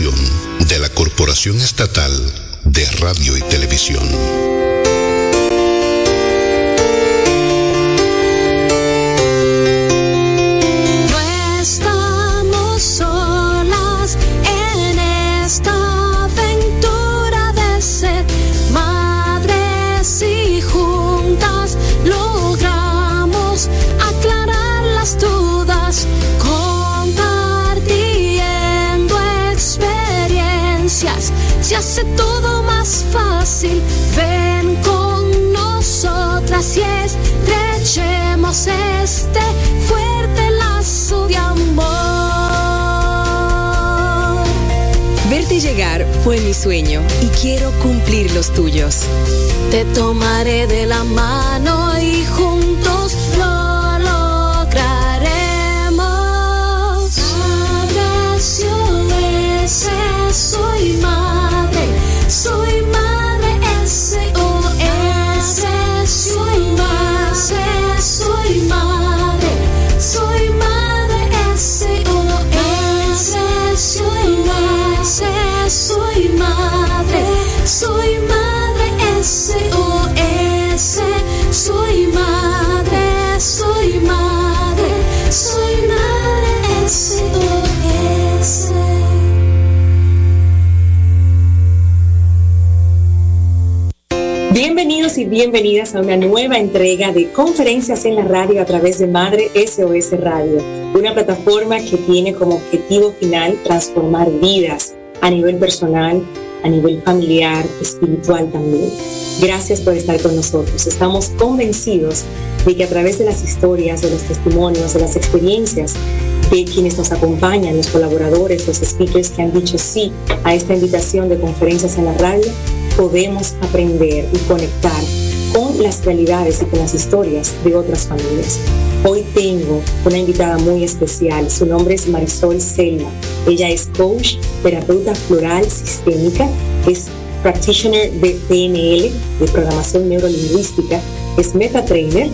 De la Corporación Estatal de Radio y Televisión. Sueño y quiero cumplir los tuyos. Te tomaré de la mano y juntos y bienvenidas a una nueva entrega de conferencias en la radio a través de Madre SOS Radio, una plataforma que tiene como objetivo final transformar vidas a nivel personal, a nivel familiar, espiritual también. Gracias por estar con nosotros. Estamos convencidos de que a través de las historias, de los testimonios, de las experiencias de quienes nos acompañan, los colaboradores, los speakers que han dicho sí a esta invitación de conferencias en la radio, podemos aprender y conectar con las realidades y con las historias de otras familias. Hoy tengo una invitada muy especial, su nombre es Marisol Selma. Ella es coach, terapeuta floral sistémica, es practitioner de PNL, de programación neurolingüística, es meta trainer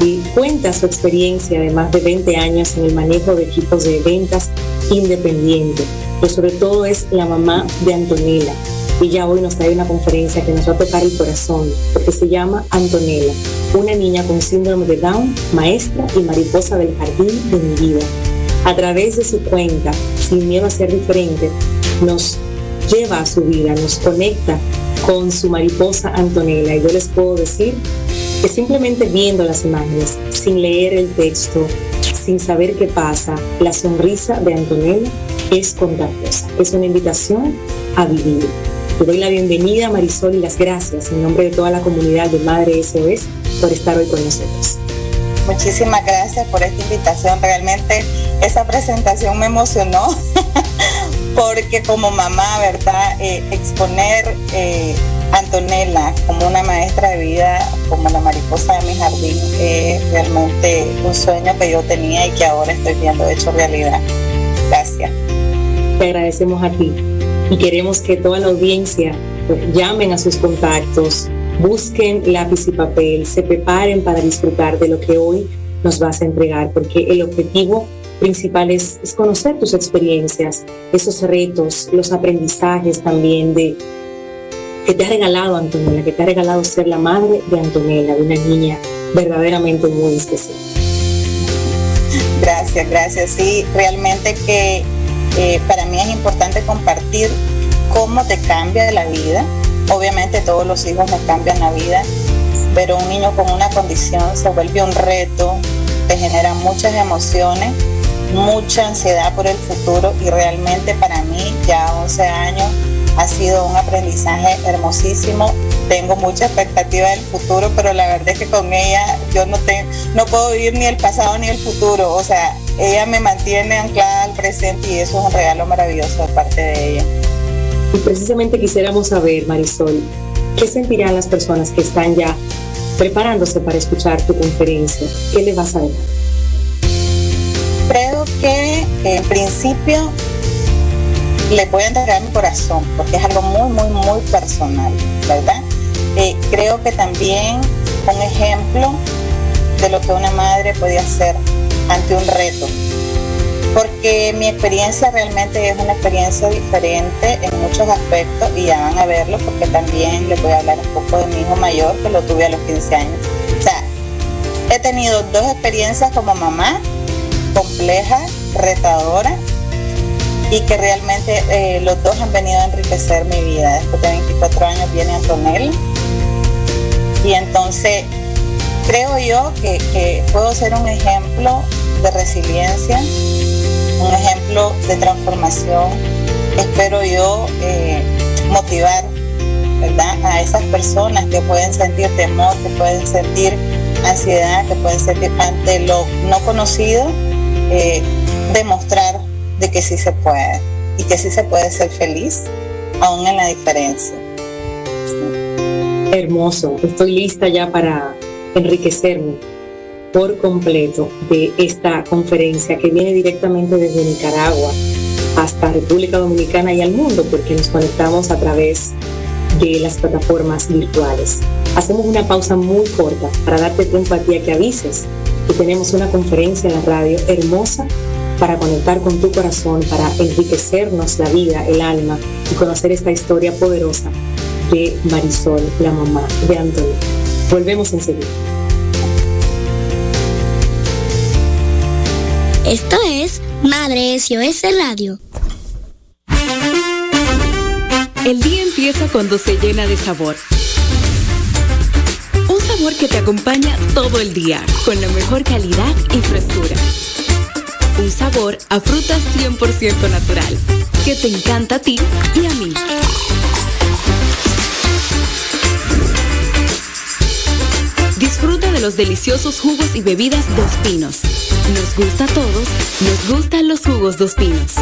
y cuenta su experiencia de más de 20 años en el manejo de equipos de ventas independiente, pero sobre todo es la mamá de Antonella, ella hoy nos trae una conferencia que nos va a tocar el corazón, porque se llama Antonella, una niña con síndrome de Down, maestra y mariposa del jardín de mi vida. A través de su cuenta, sin miedo a ser diferente, nos lleva a su vida, nos conecta con su mariposa Antonella. Y yo les puedo decir que simplemente viendo las imágenes, sin leer el texto, sin saber qué pasa, la sonrisa de Antonella es contagiosa. Es una invitación a vivir. Te doy la bienvenida, Marisol, y las gracias en nombre de toda la comunidad de Madre SOS por estar hoy con nosotros. Muchísimas gracias por esta invitación. Realmente esa presentación me emocionó porque como mamá, ¿verdad? Eh, exponer eh, Antonella como una maestra de vida, como la mariposa de mi jardín, es realmente un sueño que yo tenía y que ahora estoy viendo hecho realidad. Gracias. Te agradecemos a ti y queremos que toda la audiencia llamen a sus contactos, busquen lápiz y papel, se preparen para disfrutar de lo que hoy nos vas a entregar, porque el objetivo principal es, conocer tus experiencias, esos retos, los aprendizajes también de que te ha regalado Antonella, que te ha regalado ser la madre de Antonella, de una niña verdaderamente muy especial. Gracias, gracias. Sí, realmente que eh, para mí es importante compartir cómo te cambia la vida. Obviamente todos los hijos me cambian la vida, pero un niño con una condición se vuelve un reto, te genera muchas emociones, mucha ansiedad por el futuro y realmente para mí ya 11 años ha sido un aprendizaje hermosísimo. Tengo mucha expectativa del futuro, pero la verdad es que con ella yo no, tengo, no puedo vivir ni el pasado ni el futuro. O sea, ella me mantiene anclada al presente y eso es un regalo maravilloso de parte de ella. Y precisamente quisiéramos saber, Marisol, ¿qué sentirán las personas que están ya preparándose para escuchar tu conferencia? ¿Qué le vas a dar? Creo que en principio les voy a entregar mi corazón, porque es algo muy, muy, muy personal, ¿verdad? Eh, creo que también un ejemplo de lo que una madre puede hacer ante un reto, porque mi experiencia realmente es una experiencia diferente en muchos aspectos y ya van a verlo porque también les voy a hablar un poco de mi hijo mayor que lo tuve a los 15 años. O sea, he tenido dos experiencias como mamá, compleja, retadora y que realmente eh, los dos han venido a enriquecer mi vida. Después de 24 años viene Antonella y entonces creo yo que, puedo ser un ejemplo de resiliencia, un ejemplo de transformación. Espero yo eh, motivar a esas personas que pueden sentir temor, que pueden sentir ansiedad, que pueden sentir ante lo no conocido, eh, demostrar de que sí se puede y que sí se puede ser feliz, aún en la diferencia. Hermoso, estoy lista ya para enriquecerme por completo de esta conferencia que viene directamente desde Nicaragua hasta República Dominicana y al mundo, porque nos conectamos a través de las plataformas virtuales. Hacemos una pausa muy corta para darte tiempo a ti a que avises que tenemos una conferencia en la radio hermosa para conectar con tu corazón, para enriquecernos la vida, el alma y conocer esta historia poderosa de Marisol, la mamá de Antonio. Volvemos enseguida. Esto es Madre SOS Radio. El día empieza cuando se llena de sabor. Un sabor que te acompaña todo el día, con la mejor calidad y frescura. Un sabor a frutas 100% natural, que te encanta a ti y a mí. Disfruta de los deliciosos jugos y bebidas Dos Pinos. Nos gusta a todos, nos gustan los jugos Dos Pinos.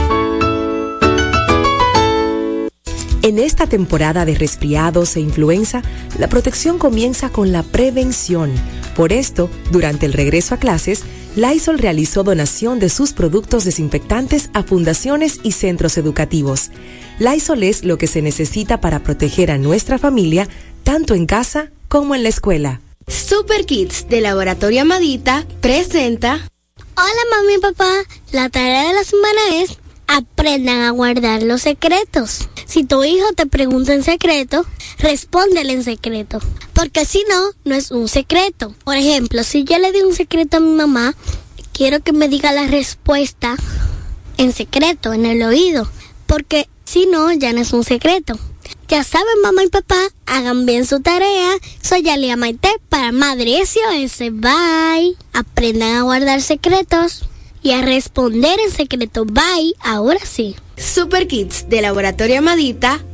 En esta temporada de resfriados e influenza, la protección comienza con la prevención. Por esto, durante el regreso a clases, Lysol realizó donación de sus productos desinfectantes a fundaciones y centros educativos. Lysol es lo que se necesita para proteger a nuestra familia, tanto en casa como en la escuela. Super Kids de Laboratorio Amadita presenta. Hola mami y papá, la tarea de la semana es aprendan a guardar los secretos. Si tu hijo te pregunta en secreto, respóndele en secreto. Porque si no, no es un secreto. Por ejemplo, si yo le di un secreto a mi mamá, quiero que me diga la respuesta en secreto, en el oído. Porque si no, ya no es un secreto. Ya saben, mamá y papá, hagan bien su tarea. Soy Alia Maite para Madre SOS. Bye. Aprendan a guardar secretos y a responder en secreto. Bye. Ahora sí. Super Kids de Laboratorio Amadita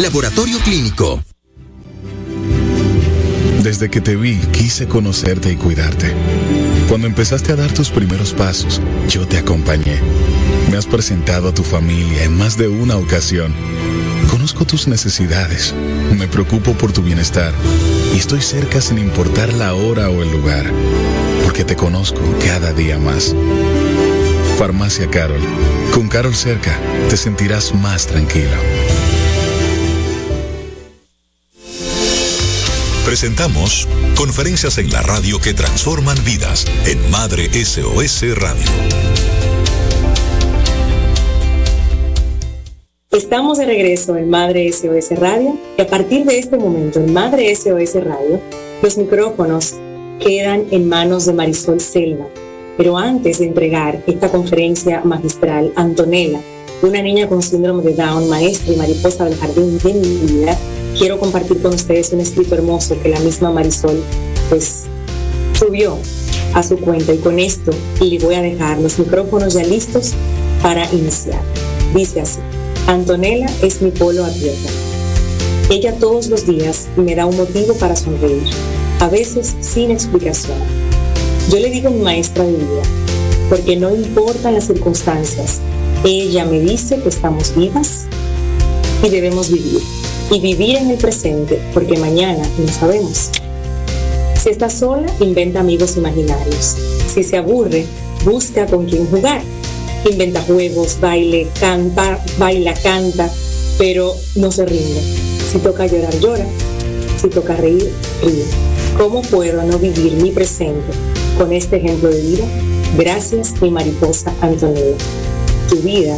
Laboratorio Clínico. Desde que te vi, quise conocerte y cuidarte. Cuando empezaste a dar tus primeros pasos, yo te acompañé. Me has presentado a tu familia en más de una ocasión. Conozco tus necesidades, me preocupo por tu bienestar y estoy cerca sin importar la hora o el lugar, porque te conozco cada día más. Farmacia Carol. Con Carol cerca, te sentirás más tranquilo. Presentamos conferencias en la radio que transforman vidas en Madre SOS Radio. Estamos de regreso en Madre SOS Radio y a partir de este momento en Madre SOS Radio los micrófonos quedan en manos de Marisol Selva. Pero antes de entregar esta conferencia magistral, Antonella, una niña con síndrome de Down, maestra y mariposa del jardín de mi vida, quiero compartir con ustedes un escrito hermoso que la misma Marisol pues subió a su cuenta y con esto le voy a dejar los micrófonos ya listos para iniciar. Dice así. Antonella es mi polo a tierra. Ella todos los días me da un motivo para sonreír, a veces sin explicación. Yo le digo mi maestra de vida, porque no importan las circunstancias, ella me dice que estamos vivas y debemos vivir. Y vivir en el presente, porque mañana no sabemos. Si está sola, inventa amigos imaginarios. Si se aburre, busca con quién jugar. Inventa juegos, baile, canta, baila, canta, pero no se rinde. Si toca llorar, llora. Si toca reír, ríe. ¿Cómo puedo no vivir mi presente con este ejemplo de vida? Gracias, mi mariposa Antonella. Tu vida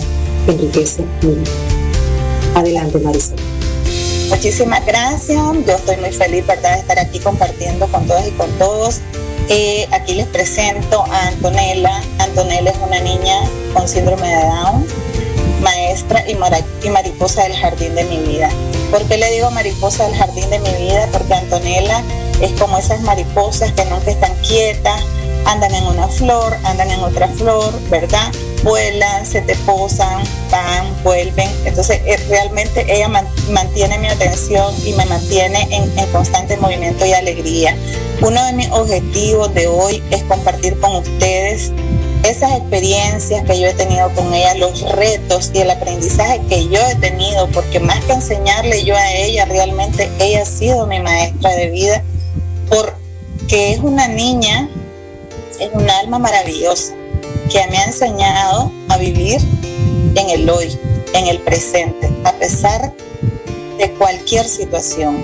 enriquece mi vida. Adelante, Marisol. Muchísimas gracias. Yo estoy muy feliz ¿verdad? de estar aquí compartiendo con todas y con todos. Eh, aquí les presento a Antonella. Antonella es una niña con síndrome de Down, maestra y, y mariposa del jardín de mi vida. ¿Por qué le digo mariposa del jardín de mi vida? Porque Antonella es como esas mariposas que nunca están quietas, andan en una flor, andan en otra flor, ¿verdad? Vuelan, se te posan, van, vuelven. Entonces, eh, realmente ella mantiene mi atención y me mantiene en, constante movimiento y alegría. Uno de mis objetivos de hoy es compartir con ustedes esas experiencias que yo he tenido con ella, los retos y el aprendizaje que yo he tenido, porque más que enseñarle yo a ella, realmente ella ha sido mi maestra de vida, porque es una niña es un alma maravillosa que me ha enseñado a vivir en el hoy, en el presente, a pesar de cualquier situación.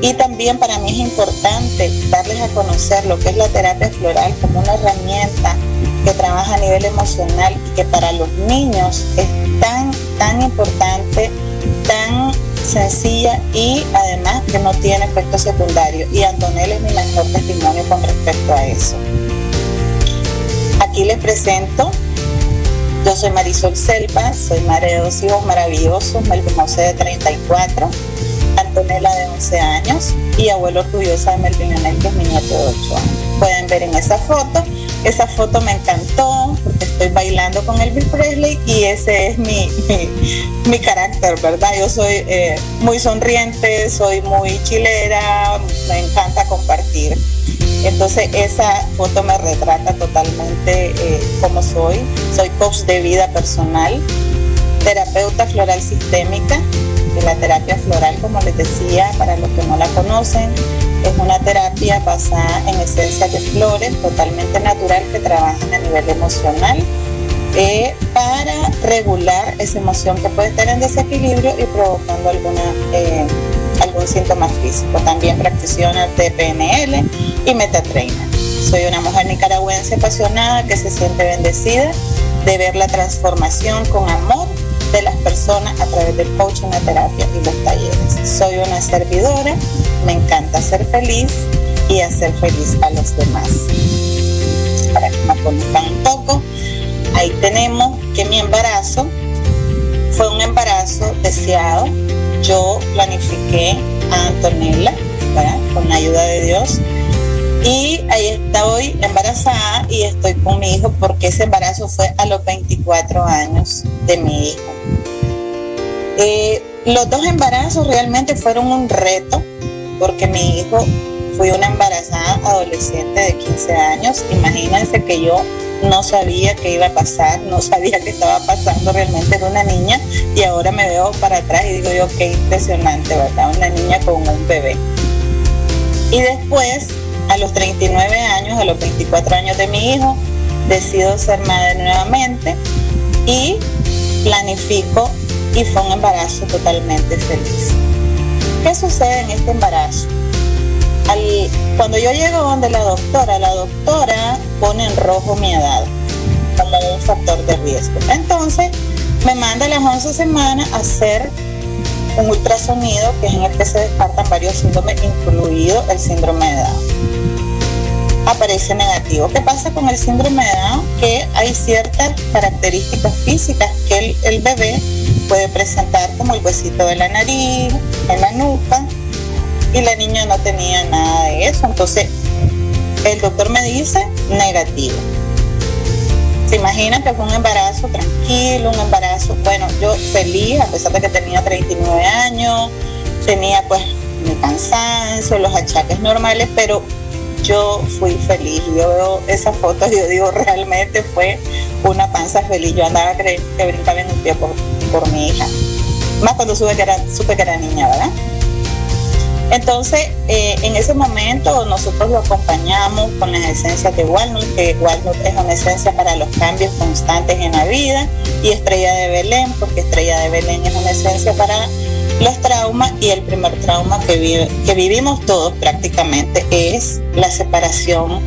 Y también para mí es importante darles a conocer lo que es la terapia floral como una herramienta que trabaja a nivel emocional y que para los niños es tan, tan importante, tan sencilla y además que no tiene efecto secundario. Y Antonella es mi mejor testimonio con respecto a eso. Aquí les presento. Yo soy Marisol Selva, soy madre de dos hijos maravillosos, Melvin José de 34, Antonella de 11 años y abuelo orgullosa de Melvin Anel, que es mi nieto de 8 años. Pueden ver en esa foto. Esa foto me encantó porque estoy bailando con Elvis Presley y ese es mi, mi, carácter, ¿verdad? Yo soy eh, muy sonriente, soy muy chilera, me encanta compartir. Entonces esa foto me retrata totalmente eh, como soy. Soy coach de vida personal, terapeuta floral sistémica, de la terapia floral, como les decía, para los que no la conocen, es una terapia basada en esencias de flores, totalmente natural, que trabajan a nivel emocional. Eh, para regular esa emoción que puede estar en desequilibrio y provocando alguna eh, algún síntoma físico. También practicina TPNL y Metatrainer. Soy una mujer nicaragüense apasionada que se siente bendecida de ver la transformación con amor de las personas a través del coaching, la terapia y los talleres. Soy una servidora, me encanta ser feliz y hacer feliz a los demás. Para que me conozcan un poco, ahí tenemos que mi embarazo fue un embarazo deseado, yo planifiqué a Antonella, con la ayuda de Dios. Y ahí estoy embarazada y estoy con mi hijo porque ese embarazo fue a los 24 años de mi hijo. Eh, los dos embarazos realmente fueron un reto porque mi hijo fue una embarazada adolescente de 15 años. Imagínense que yo no sabía qué iba a pasar, no sabía qué estaba pasando, realmente era una niña y ahora me veo para atrás y digo yo, qué impresionante, ¿verdad? Una niña con un bebé. Y después, a los 39 años, a los 24 años de mi hijo, decido ser madre nuevamente y planifico y fue un embarazo totalmente feliz. ¿Qué sucede en este embarazo? Cuando yo llego donde la doctora, la doctora pone en rojo mi edad como un factor de riesgo. Entonces me manda a las 11 semanas a hacer un ultrasonido, que es en el que se descartan varios síndromes, incluido el síndrome de Down. Aparece negativo. ¿Qué pasa con el síndrome de Down? Que hay ciertas características físicas que el, el bebé puede presentar, como el huesito de la nariz, en la nuca, y la niña no tenía nada de eso. Entonces, el doctor me dice negativo. Se imaginan que fue un embarazo tranquilo, un embarazo, bueno, yo feliz, a pesar de que tenía 39 años, tenía pues mi cansancio, los achaques normales, pero yo fui feliz. Yo veo esas fotos y yo digo, realmente fue una panza feliz. Yo andaba que, que brincaba en un pie por, por mi hija. Más cuando supe que era, supe que era niña, ¿verdad? Entonces, eh, en ese momento nosotros lo acompañamos con las esencias de Walnut, que Walnut es una esencia para los cambios constantes en la vida, y Estrella de Belén, porque Estrella de Belén es una esencia para los traumas y el primer trauma que, que vivimos todos prácticamente es la separación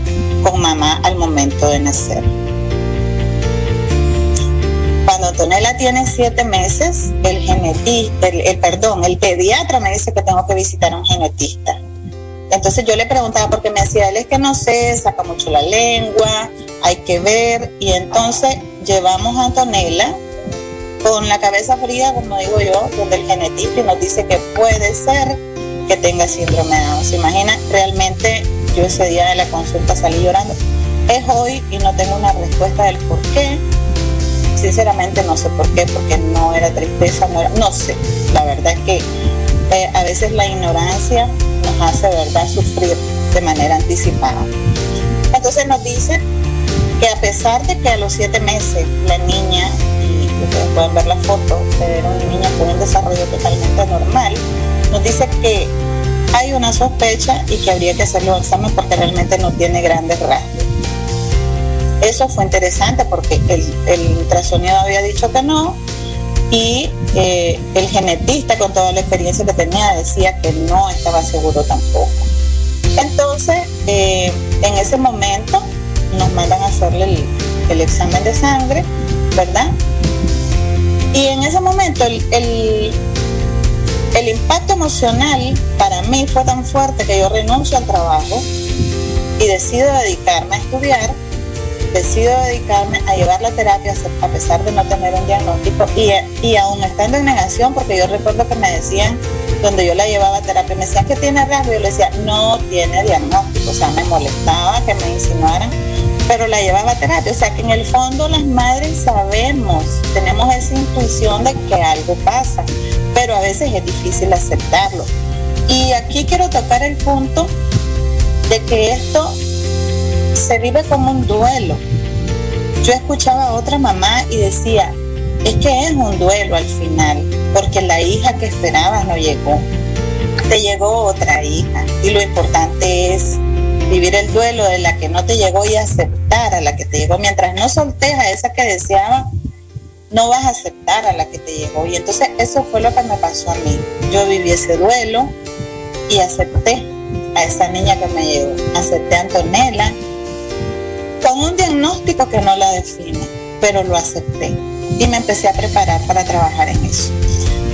con mamá al momento de nacer. Cuando tiene siete meses, el genetista, el, perdón, el pediatra me dice que tengo que visitar a un genetista. Entonces yo le preguntaba porque me decía, él es que no sé, saca mucho la lengua, hay que ver. Y entonces llevamos a Antonella con la cabeza fría, como digo yo, donde el genetista y nos dice que puede ser que tenga síndrome de Down. ¿Se imagina? Realmente yo ese día de la consulta salí llorando. Es hoy y no tengo una respuesta del por qué. Sinceramente no sé por qué, porque no era tristeza, no, era, no sé. La verdad es que eh, a veces la ignorancia nos hace, ¿verdad?, sufrir de manera anticipada. Entonces nos dice que a pesar de que a los siete meses la niña ustedes pueden ver la foto, era una niña con un desarrollo totalmente normal, nos dice que hay una sospecha y que habría que hacerle un examen porque realmente no tiene grandes rasgos. Eso fue interesante porque el, el ultrasonido había dicho que no y eh, el genetista con toda la experiencia que tenía decía que no estaba seguro tampoco. Entonces, eh, en ese momento nos mandan a hacerle el, examen de sangre, ¿verdad? Y en ese momento el, el, impacto emocional para mí fue tan fuerte que yo renuncio al trabajo y decido dedicarme a estudiar, decido dedicarme a llevar la terapia a pesar de no tener un diagnóstico y, y aún estando en negación, porque yo recuerdo que me decían, donde yo la llevaba a terapia, me decían que tiene rasgo, yo le decía, no tiene diagnóstico, o sea, me molestaba que me insinuaran pero la llevaba a terapia. O sea que en el fondo las madres sabemos, tenemos esa intuición de que algo pasa, pero a veces es difícil aceptarlo. Y aquí quiero tocar el punto de que esto se vive como un duelo. Yo escuchaba a otra mamá y decía, es que es un duelo al final, porque la hija que esperabas no llegó. Te llegó otra hija y lo importante es vivir el duelo de la que no te llegó y aceptar a la que te llegó. Mientras no soltes a esa que deseaba, no vas a aceptar a la que te llegó. Y entonces eso fue lo que me pasó a mí. Yo viví ese duelo y acepté a esa niña que me llegó. Acepté a Antonella con un diagnóstico que no la define, pero lo acepté y me empecé a preparar para trabajar en eso.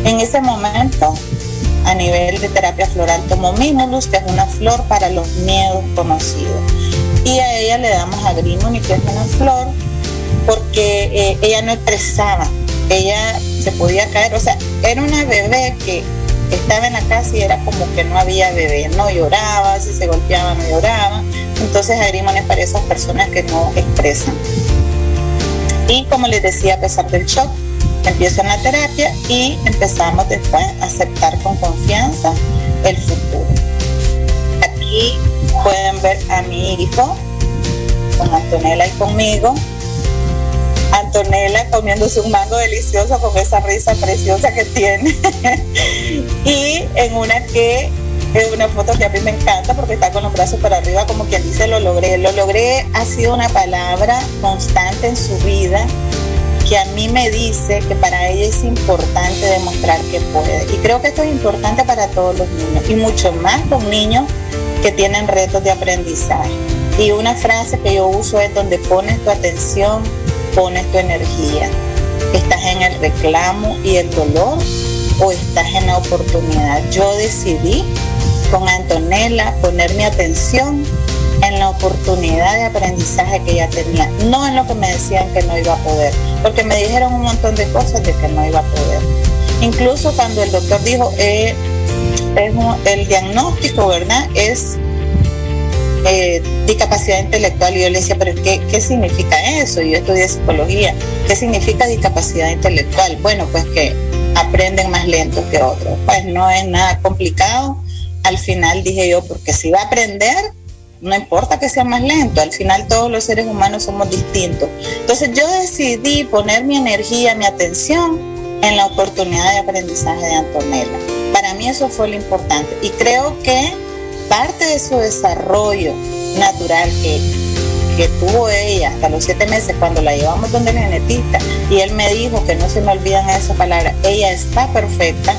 En ese momento a nivel de terapia floral tomo Mimulus, que es una flor para los miedos conocidos. Y a ella le damos agrimony, que es una flor, porque eh, ella no expresaba, ella se podía caer, o sea, era una bebé que estaba en la casa y era como que no había bebé, no lloraba, si se golpeaba no lloraba. Entonces agrimony es para esas personas que no expresan. Y como les decía, a pesar del shock, empiezo en la terapia y empezamos después a aceptar con confianza el futuro. Aquí pueden ver a mi hijo con Antonella y conmigo. Antonella comiéndose un mango delicioso con esa risa preciosa que tiene. y en una que es una foto que a mí me encanta porque está con los brazos para arriba, como quien dice, lo logré. Lo logré ha sido una palabra constante en su vida que a mí me dice que para ella es importante demostrar que puede. Y creo que esto es importante para todos los niños y mucho más con niños que tienen retos de aprendizaje. Y una frase que yo uso es donde pones tu atención, pones tu energía. ¿Estás en el reclamo y el dolor o estás en la oportunidad? Yo decidí con Antonella poner mi atención en la oportunidad de aprendizaje que ella tenía, no en lo que me decían que no iba a poder, porque me dijeron un montón de cosas de que no iba a poder. Incluso cuando el doctor dijo, eh, el diagnóstico, ¿verdad? Es eh, discapacidad intelectual y yo le decía, pero ¿qué, ¿qué significa eso? Yo estudié psicología. ¿Qué significa discapacidad intelectual? Bueno, pues que aprenden más lento que otros. Pues no es nada complicado. Al final dije yo, porque si va a aprender, no importa que sea más lento, al final todos los seres humanos somos distintos. Entonces yo decidí poner mi energía, mi atención en la oportunidad de aprendizaje de Antonella. Para mí eso fue lo importante y creo que parte de su desarrollo natural que, tuvo ella hasta los siete meses cuando la llevamos donde el genetista y él me dijo que no se me olvidan esa palabra, ella está perfecta,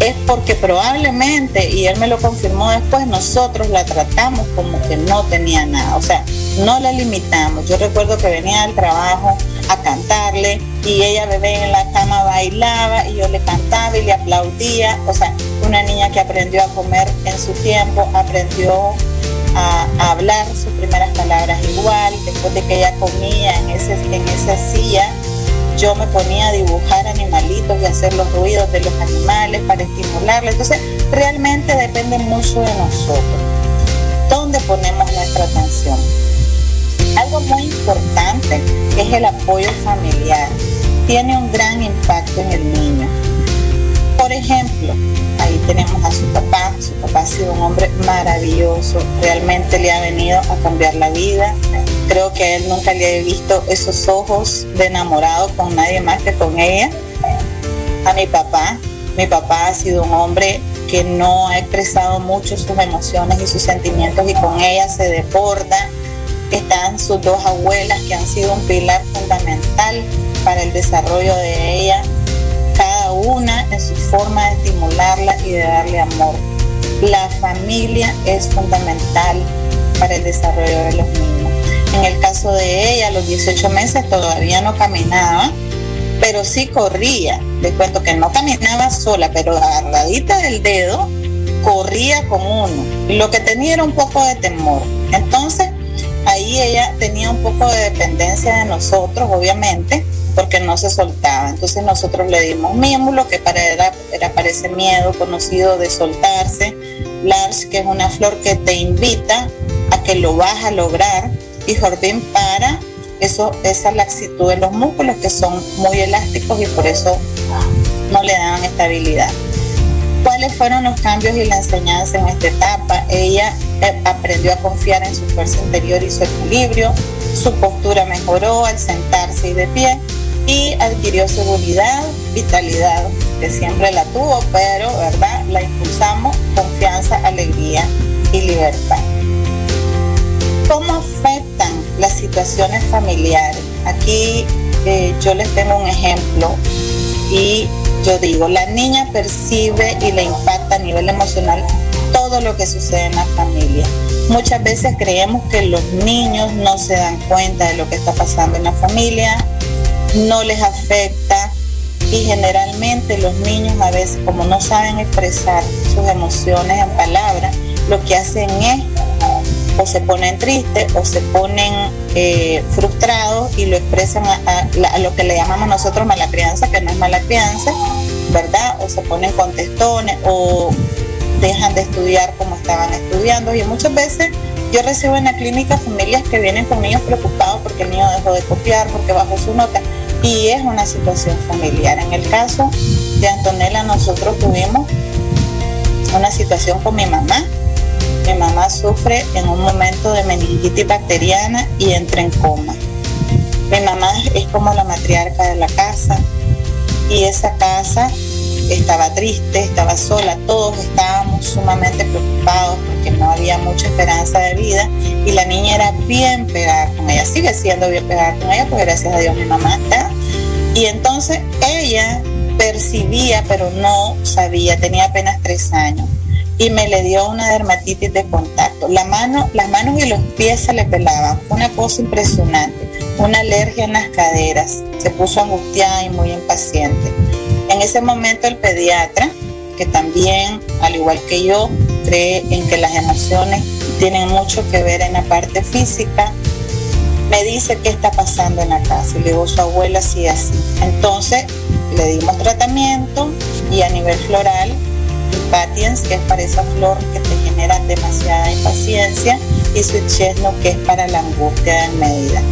es porque probablemente, y él me lo confirmó después, nosotros la tratamos como que no tenía nada, o sea, no la limitamos. Yo recuerdo que venía al trabajo a cantarle y ella bebé en la cama bailaba y yo le cantaba y le aplaudía, o sea, una niña que aprendió a comer en su tiempo, aprendió a, hablar sus primeras palabras igual, después de que ella comía en, ese, en esa silla yo me ponía a dibujar animalitos y hacer los ruidos de los animales para estimularle. Entonces, realmente depende mucho de nosotros. ¿Dónde ponemos nuestra atención? Algo muy importante es el apoyo familiar. Tiene un gran impacto en el niño. Por ejemplo, tenemos a su papá. Su papá ha sido un hombre maravilloso. Realmente le ha venido a cambiar la vida Creo que él nunca le he visto esos ojos de enamorado con nadie más que con ella. A mi papá, mi papá ha sido un hombre que no ha expresado mucho sus emociones y sus sentimientos y con ella se desborda. Están sus dos abuelas que han sido un pilar fundamental para el desarrollo de ella, una en su forma de estimularla y de darle amor. La familia es fundamental para el desarrollo de los niños. En el caso de ella, a los 18 meses todavía no caminaba, pero sí corría. Les cuento que no caminaba sola, pero agarradita del dedo, corría con uno. Lo que tenía era un poco de temor. Entonces, ahí ella tenía un poco de dependencia de nosotros, obviamente, porque no se soltaba. Entonces nosotros le dimos mímulo, que para era, era miedo conocido de soltarse. Lars, que es una flor que te invita a que lo vas a lograr y Jordín para eso, esa laxitud de los músculos que son muy elásticos y por eso no le dan estabilidad. ¿Cuáles fueron los cambios y la enseñanza en esta etapa? Ella eh, aprendió a confiar en su fuerza interior y su equilibrio, su postura mejoró al sentarse y de pie y adquirió seguridad, vitalidad, que siempre la tuvo, pero ¿verdad? La impulsamos, confianza, alegría y libertad. ¿Cómo afectan las situaciones familiares? Aquí eh, yo les tengo un ejemplo y yo digo, la niña percibe y le impacta a nivel emocional todo lo que sucede en la familia. Muchas veces creemos que los niños no se dan cuenta de lo que está pasando en la familia, no les afecta y generalmente los niños a veces como no saben expresar sus emociones en palabras, lo que hacen es o se ponen tristes o se ponen eh, frustrados y lo expresan a, lo que le llamamos nosotros mala crianza, que no es mala crianza, ¿verdad? O se ponen contestones o dejan de estudiar como estaban estudiando. Y muchas veces yo recibo en la clínica familias que vienen con niños preocupados porque el niño dejó de copiar, porque bajó su nota. Y es una situación familiar. En el caso de Antonella, nosotros tuvimos una situación con mi mamá mi mamá sufre en un momento de meningitis bacteriana y entra en coma. Mi mamá es como la matriarca de la casa y esa casa estaba triste, estaba sola, todos estábamos sumamente preocupados porque no había mucha esperanza de vida y la niña era bien pegada con ella, sigue siendo bien pegada con ella, porque gracias a Dios mi mamá está. Y entonces ella percibía, pero no sabía, tenía apenas tres años y me le dio una dermatitis de contacto. La mano, las manos y los pies se le pelaban. Fue una cosa impresionante. Una alergia en las caderas. Se puso angustiada y muy impaciente. En ese momento el pediatra, que también, al igual que yo, cree en que las emociones tienen mucho que ver en la parte física, me dice qué está pasando en la casa. Y le digo, su abuela sí así. Entonces le dimos tratamiento y a nivel floral que es para esa flor que te genera demasiada impaciencia, y Sweet Chestnut, que es para la angustia en medida.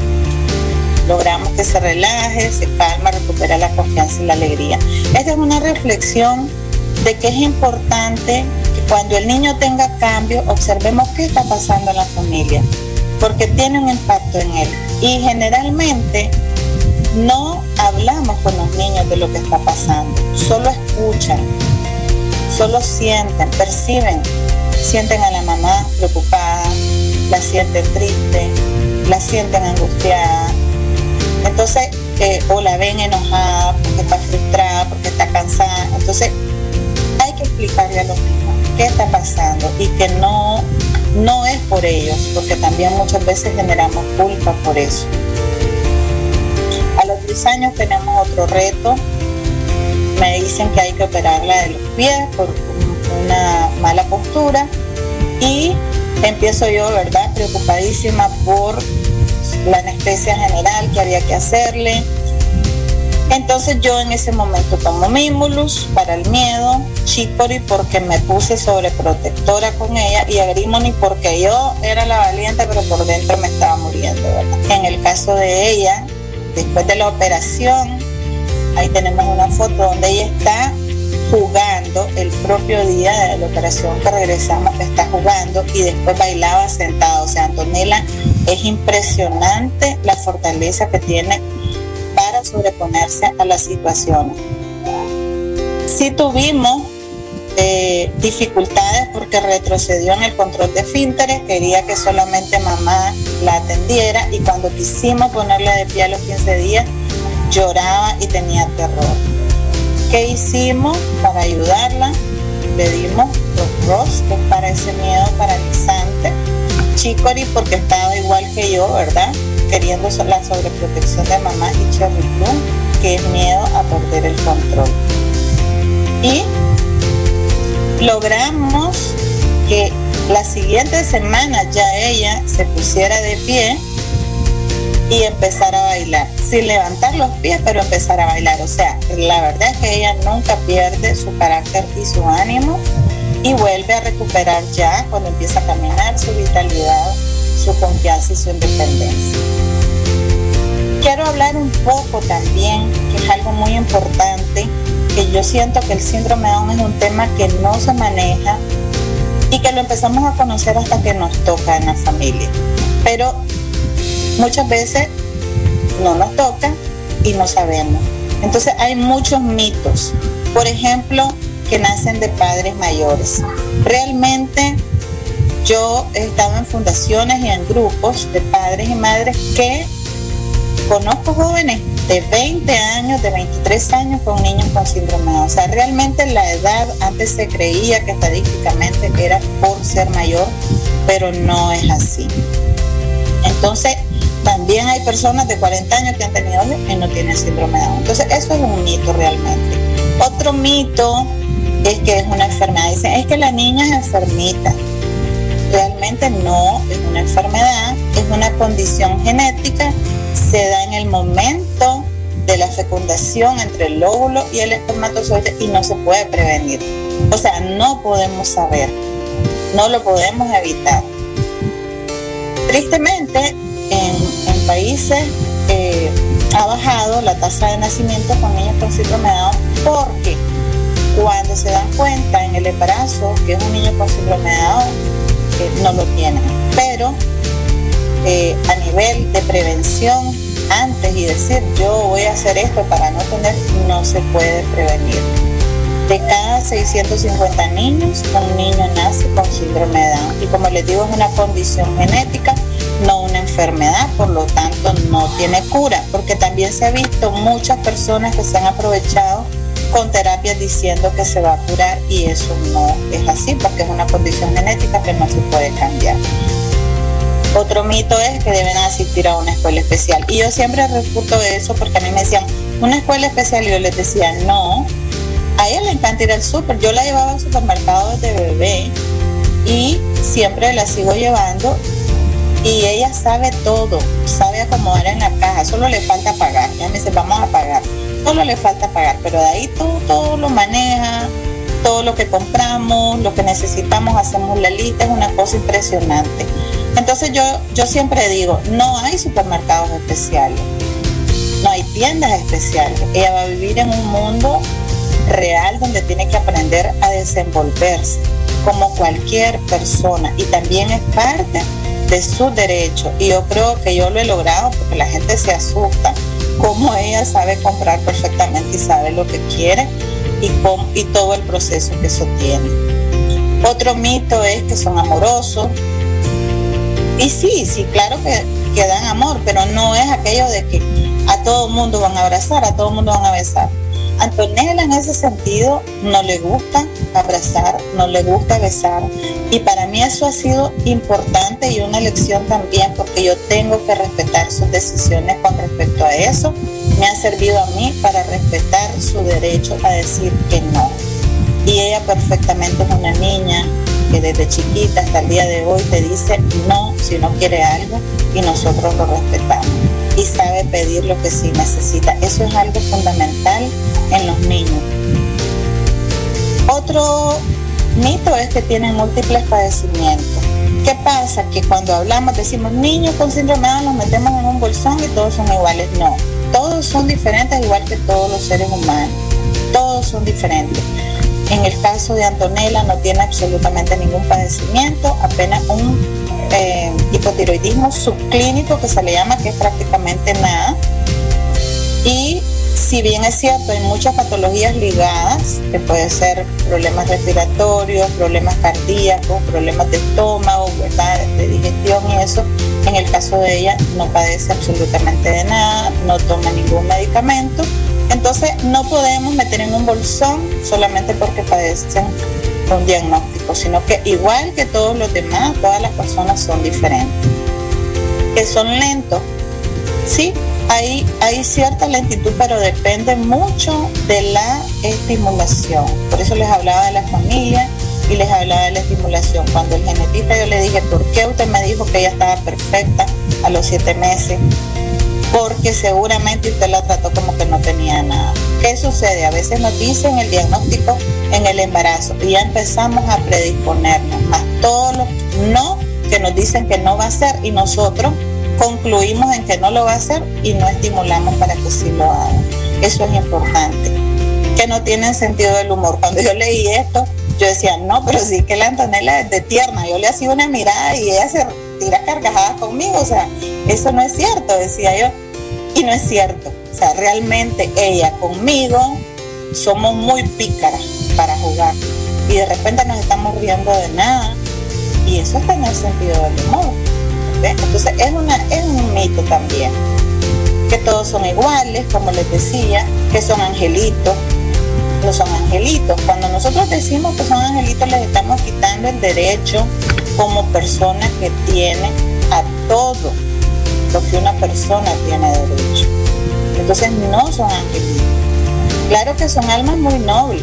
Logramos que se relaje, se calma, recupera la confianza y la alegría. Esta es una reflexión de que es importante que cuando el niño tenga cambio, observemos qué está pasando en la familia, porque tiene un impacto en él. Y generalmente no hablamos con los niños de lo que está pasando, solo escuchan, solo sienten, perciben, sienten a la mamá preocupada, la sienten triste, la sienten angustiada. Entonces, eh, o la ven enojada porque está frustrada, porque está cansada. Entonces, hay que explicarle a los niños qué está pasando y que no, no es por ellos, porque también muchas veces generamos culpa por eso. A los tres años tenemos otro reto. Me dicen que hay que operarla de los pies por una mala postura y empiezo yo, ¿verdad? Preocupadísima por la anestesia general que había que hacerle. Entonces yo en ese momento tomo Mimulus para el miedo, Chipori porque me puse sobreprotectora con ella y Agrimony porque yo era la valiente pero por dentro me estaba muriendo, ¿verdad? En el caso de ella, después de la operación, ahí tenemos una foto donde ella está jugando el propio día de la operación que regresamos, está jugando y después bailaba sentado. O sea, Antonella es impresionante la fortaleza que tiene sobreponerse a las situaciones. Sí tuvimos eh, dificultades porque retrocedió en el control de fínteres, quería que solamente mamá la atendiera y cuando quisimos ponerle de pie a los 15 días, lloraba y tenía terror. ¿Qué hicimos para ayudarla? Le dimos los ROS, que es para ese miedo paralizante. Chicory, porque estaba igual que yo, ¿verdad? Queriendo la sobreprotección de mamá y Cherry Bloom, que es miedo a perder el control. Y logramos que la siguiente semana ya ella se pusiera de pie y empezar a bailar, sin levantar los pies, pero empezar a bailar. O sea, la verdad es que ella nunca pierde su carácter y su ánimo y vuelve a recuperar ya cuando empieza a caminar su vitalidad, su confianza y su independencia. Quiero hablar un poco también, que es algo muy importante, que yo siento que el síndrome de Down es un tema que no se maneja y que lo empezamos a conocer hasta que nos toca en la familia. Pero muchas veces no nos toca y no sabemos. Entonces hay muchos mitos, por ejemplo, que nacen de padres mayores. Realmente yo he estado en fundaciones y en grupos de padres y madres que conozco jóvenes de 20 años, de 23 años con niños con síndrome O sea, realmente la edad antes se creía que estadísticamente era por ser mayor, pero no es así. Entonces, también hay personas de 40 años que han tenido y no tienen síndrome de Down. Entonces, eso es un mito realmente. Otro mito es que es una enfermedad. Dicen, es que la niña es enfermita. Realmente no es una enfermedad, es una condición genética, se da en el momento de la fecundación entre el óvulo y el espermatozoide y no se puede prevenir. O sea, no podemos saber, no lo podemos evitar. Tristemente, en, países eh, ha bajado la tasa de nacimiento con niños con síndrome de Down porque cuando se dan cuenta en el embarazo que es un niño con síndrome de Down, eh, no lo tienen. Pero eh, a nivel de prevención antes y decir yo voy a hacer esto para no tener, no se puede prevenir. De cada 650 niños, un niño nace con síndrome de Down. Y como les digo, es una condición genética no una enfermedad, por lo tanto no tiene cura, porque también se ha visto muchas personas que se han aprovechado con terapias diciendo que se va a curar y eso no es así, porque es una condición genética que no se puede cambiar. Otro mito es que deben asistir a una escuela especial. Y yo siempre refuto eso porque a mí me decían, una escuela especial, y yo les decía, no, a ella le encanta ir al súper. Yo la llevaba al supermercado desde bebé y siempre la sigo llevando y ella sabe todo, sabe acomodar en la caja, solo le falta pagar. Ella me dice, vamos a pagar, solo le falta pagar, pero de ahí todo, todo lo maneja, todo lo que compramos, lo que necesitamos, hacemos la lista, es una cosa impresionante. Entonces yo, yo siempre digo, no hay supermercados especiales, no hay tiendas especiales. Ella va a vivir en un mundo real donde tiene que aprender a desenvolverse como cualquier persona y también es parte de su derecho. Y yo creo que yo lo he logrado porque la gente se asusta como ella sabe comprar perfectamente y sabe lo que quiere y, y todo el proceso que eso tiene. Otro mito es que son amorosos, y sí, sí, claro que, que dan amor, pero no es aquello de que a todo mundo van a abrazar, a todo mundo van a besar. Antonella en ese sentido no le gusta abrazar, no le gusta besar. Y para mí eso ha sido importante y una lección también porque yo tengo que respetar sus decisiones con respecto a eso. Me ha servido a mí para respetar su derecho a decir que no. Y ella perfectamente es una niña que desde chiquita hasta el día de hoy te dice no si no quiere algo y nosotros lo respetamos y sabe pedir lo que sí necesita. Eso es algo fundamental en los niños. Otro mito es que tienen múltiples padecimientos. ¿Qué pasa? Que cuando hablamos decimos niños con síndrome de Down los metemos en un bolsón y todos son iguales. No, todos son diferentes igual que todos los seres humanos. Todos son diferentes. En el caso de Antonella no tiene absolutamente ningún padecimiento, apenas un eh, hipotiroidismo subclínico que se le llama, que es prácticamente nada. Y si bien es cierto, hay muchas patologías ligadas, que puede ser problemas respiratorios, problemas cardíacos, problemas de estómago, de digestión y eso, en el caso de ella no padece absolutamente de nada, no toma ningún medicamento entonces no podemos meter en un bolsón solamente porque padecen un diagnóstico, sino que igual que todos los demás, todas las personas son diferentes. Que son lentos, sí, hay, cierta lentitud, pero depende mucho de la estimulación. Por eso les hablaba de la familia y les hablaba de la estimulación. Cuando el genetista yo le dije, ¿por qué usted me dijo que ella estaba perfecta a los siete meses? Porque seguramente usted la trató como que no tenía nada. ¿Qué sucede? A veces nos dicen el diagnóstico en el embarazo y ya empezamos a predisponernos, más todos los no que nos dicen que no va a ser y nosotros concluimos en que no lo va a hacer y no estimulamos para que sí lo haga. Eso es importante. Que no tienen sentido del humor. Cuando yo leí esto, yo decía, no, pero sí que la Antonella es de tierna. Yo le hacía una mirada y ella se tira carcajadas conmigo. O sea, eso no es cierto, decía yo. Y no es cierto. O sea, realmente ella conmigo somos muy pícaras para jugar. Y de repente nos estamos riendo de nada. Y eso está en el sentido del humor. Entonces es, una, es un mito también. Que todos son iguales, como les decía, que son angelitos. No son angelitos. Cuando nosotros decimos que son angelitos, les estamos quitando el derecho como persona que tiene a todo lo que una persona tiene derecho. Entonces no son angelitos. Claro que son almas muy nobles,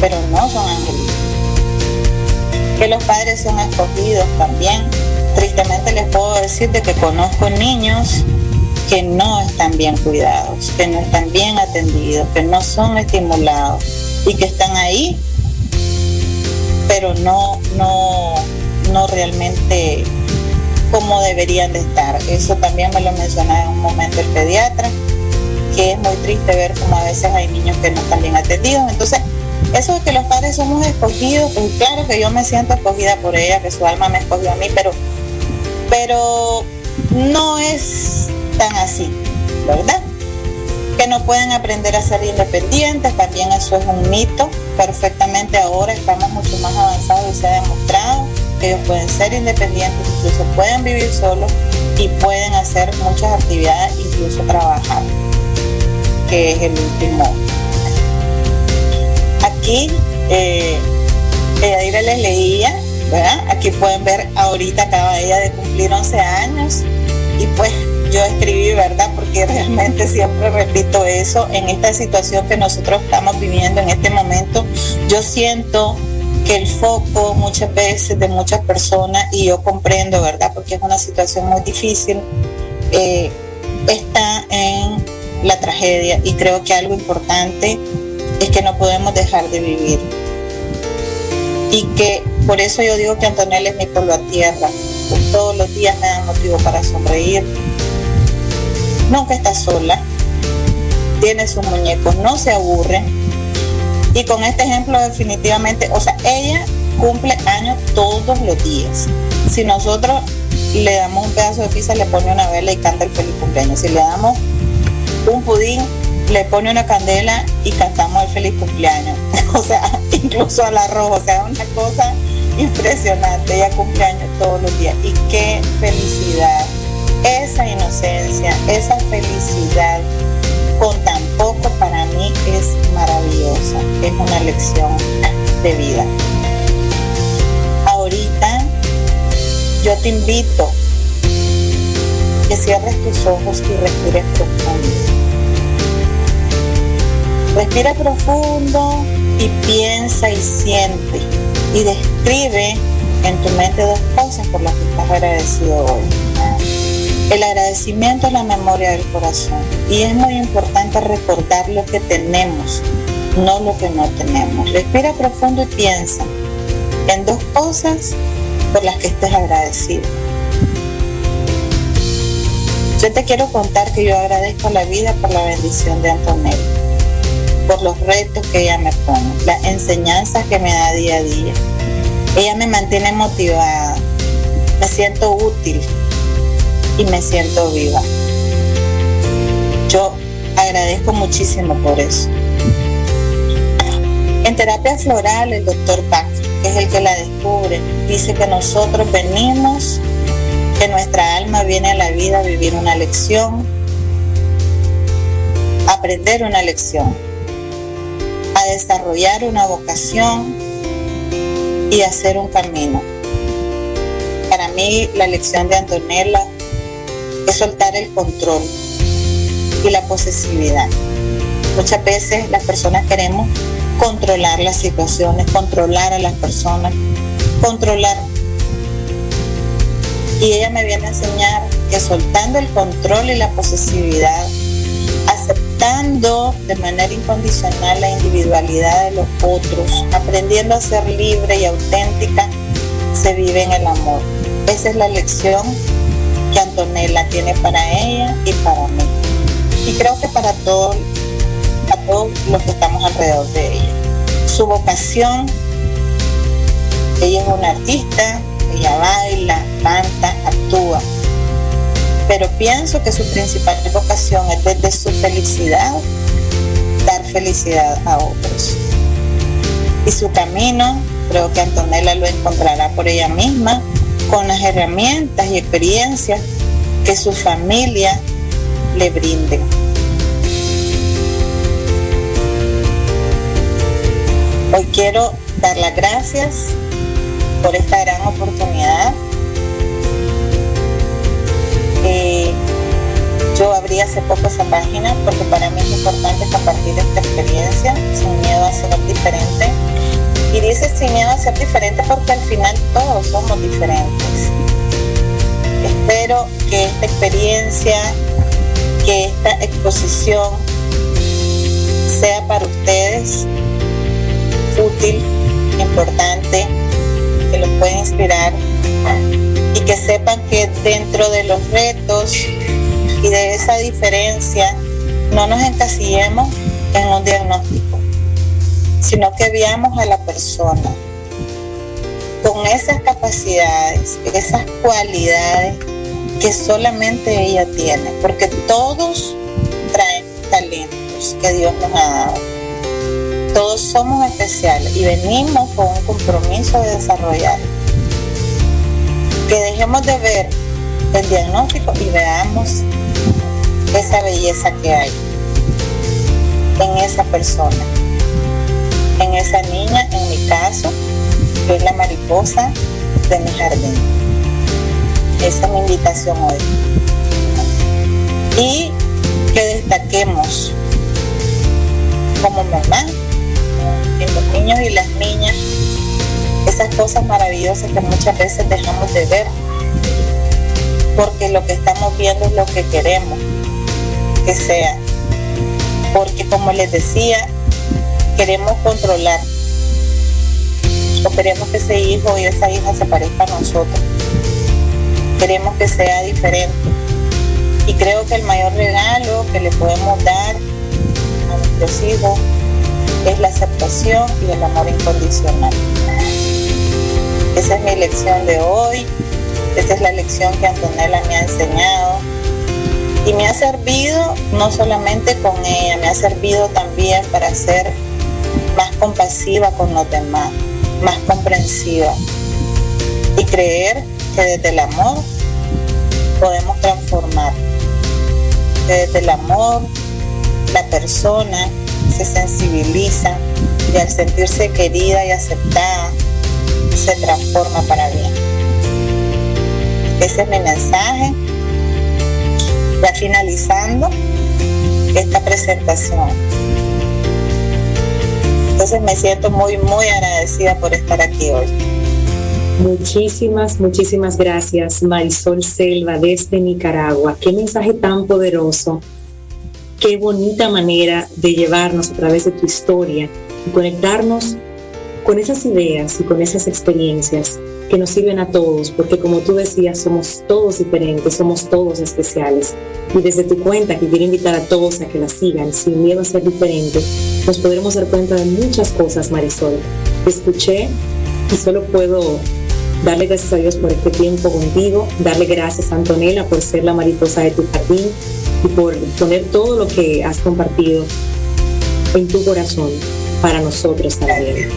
pero no son angelitos. Que los padres son escogidos también. Tristemente les puedo decir de que conozco niños que no están bien cuidados, que no están bien atendidos, que no son estimulados y que están ahí, pero no, no, no realmente como deberían de estar. Eso también me lo mencionaba en un momento el pediatra, que es muy triste ver como a veces hay niños que no están bien atendidos. Entonces, eso de que los padres somos escogidos, pues claro que yo me siento escogida por ella, que su alma me escogió a mí, pero, pero no es tan así, ¿verdad? Que no pueden aprender a ser independientes, también eso es un mito. Perfectamente ahora estamos mucho más avanzados y se ha demostrado ellos pueden ser independientes, incluso pueden vivir solos y pueden hacer muchas actividades, incluso trabajar, que es el último. Aquí, eh, les leía, ¿verdad? Aquí pueden ver, ahorita acaba ella de cumplir 11 años y pues yo escribí, ¿verdad? Porque realmente siempre repito eso, en esta situación que nosotros estamos viviendo en este momento, yo siento que el foco muchas veces de muchas personas, y yo comprendo, ¿verdad? Porque es una situación muy difícil, eh, está en la tragedia y creo que algo importante es que no podemos dejar de vivir. y que por eso yo digo que Antonella es mi polvo a tierra. Todos los días me dan motivo para sonreír. Nunca está sola. Tiene sus muñecos, no se aburre. Y con este ejemplo definitivamente, o sea, ella cumple años todos los días. Si nosotros le damos un pedazo de pizza, le pone una vela y canta el feliz cumpleaños. Si le damos un pudín, le pone una candela y cantamos el feliz cumpleaños. o sea, incluso al arroz, o sea, una cosa impresionante. Ella cumpleaños todos los días. Y qué felicidad. Esa inocencia, esa felicidad con tan es maravillosa. Es una lección de vida. Ahorita yo te invito que cierres tus ojos y respires profundo Respira profundo y piensa y siente y describe en tu mente dos cosas por las que estás agradecido hoy. El agradecimiento es la memoria del corazón y es muy importante recordar lo que tenemos, no lo que no tenemos. Respira profundo y piensa en dos cosas por las que estés agradecido. Yo te quiero contar que yo agradezco a la vida por la bendición de Antonella por los retos que ella me pone, las enseñanzas que me da día a día. Ella me mantiene motivada, me siento útil y me siento viva. Yo agradezco muchísimo por eso. En terapia floral, el doctor Bach, que es el que la descubre, dice que nosotros venimos, que nuestra alma viene a la vida a vivir una lección, aprender una lección a desarrollar una vocación y hacer un camino. Para mí la lección de Antonella es soltar el control y la posesividad. Muchas veces las personas queremos controlar las situaciones, controlar a las personas, controlar. Y ella me viene a enseñar que soltando el control y la posesividad, de manera incondicional la individualidad de los otros, aprendiendo a ser libre y auténtica, se vive en el amor. Esa es la lección que Antonella tiene para ella y para mí. Y creo que para todos, a todos los que estamos alrededor de ella. Su vocación, ella es una artista, ella baila, canta, actúa pero pienso que su principal vocación es desde su felicidad dar felicidad a otros. Y su camino, creo que Antonella lo encontrará por ella misma, con las herramientas y experiencias que su familia le brinde. Hoy quiero dar las gracias por esta gran oportunidad yo abrí hace poco esa página porque para mí es importante compartir esta experiencia sin miedo a ser diferente. Y dice sin miedo a ser diferente porque al final todos somos diferentes. Espero que esta experiencia, que esta exposición sea para ustedes útil, importante, que los pueda inspirar y que sepan que dentro de los retos y de esa diferencia no nos encasillemos en un diagnóstico, sino que veamos a la persona con esas capacidades, esas cualidades que solamente ella tiene, porque todos traen talentos que Dios nos ha dado. Todos somos especiales y venimos con un compromiso de desarrollar que dejemos de ver el diagnóstico y veamos esa belleza que hay en esa persona, en esa niña, en mi caso, que es la mariposa de mi jardín. Esa es mi invitación hoy. Y que destaquemos como mamá en los niños y las niñas esas cosas maravillosas que muchas veces dejamos de ver, porque lo que estamos viendo es lo que queremos que sea, porque como les decía, queremos controlar o queremos que ese hijo y esa hija se parezca a nosotros. Queremos que sea diferente. Y creo que el mayor regalo que le podemos dar a nuestros hijos es la aceptación y el amor incondicional. Esa es mi lección de hoy, esa es la lección que Antonella me ha enseñado y me ha servido no solamente con ella, me ha servido también para ser compasiva con los demás, más comprensiva y creer que desde el amor podemos transformar, desde el amor la persona se sensibiliza y al sentirse querida y aceptada se transforma para bien. Ese es mi mensaje. Ya finalizando esta presentación. Entonces me siento muy, muy agradecida por estar aquí hoy. Muchísimas, muchísimas gracias, Marisol Selva, desde Nicaragua. Qué mensaje tan poderoso qué bonita manera de llevarnos a través de tu historia y conectarnos con esas ideas y con esas experiencias que nos sirven a todos, porque como tú decías, somos todos diferentes, somos todos especiales. Y desde tu cuenta, que quiero invitar a todos a que la sigan sin miedo a ser diferente, nos podremos dar cuenta de muchas cosas, Marisol. Escuché y solo puedo darle gracias a Dios por este tiempo contigo, darle gracias a Antonella por ser la mariposa de tu jardín, y por poner todo lo que has compartido en tu corazón para nosotros también.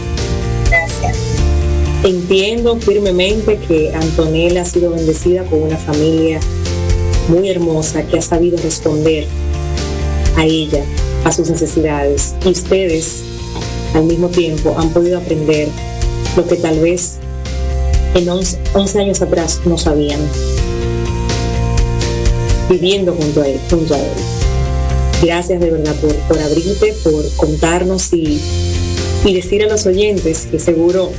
Gracias. Entiendo firmemente que Antonella ha sido bendecida con una familia muy hermosa que ha sabido responder a ella, a sus necesidades. Y ustedes al mismo tiempo han podido aprender lo que tal vez en 11, 11 años atrás no sabían viviendo junto a él. Junto a él. Gracias de verdad por, por abrirte, por contarnos y, y decir a los oyentes que seguro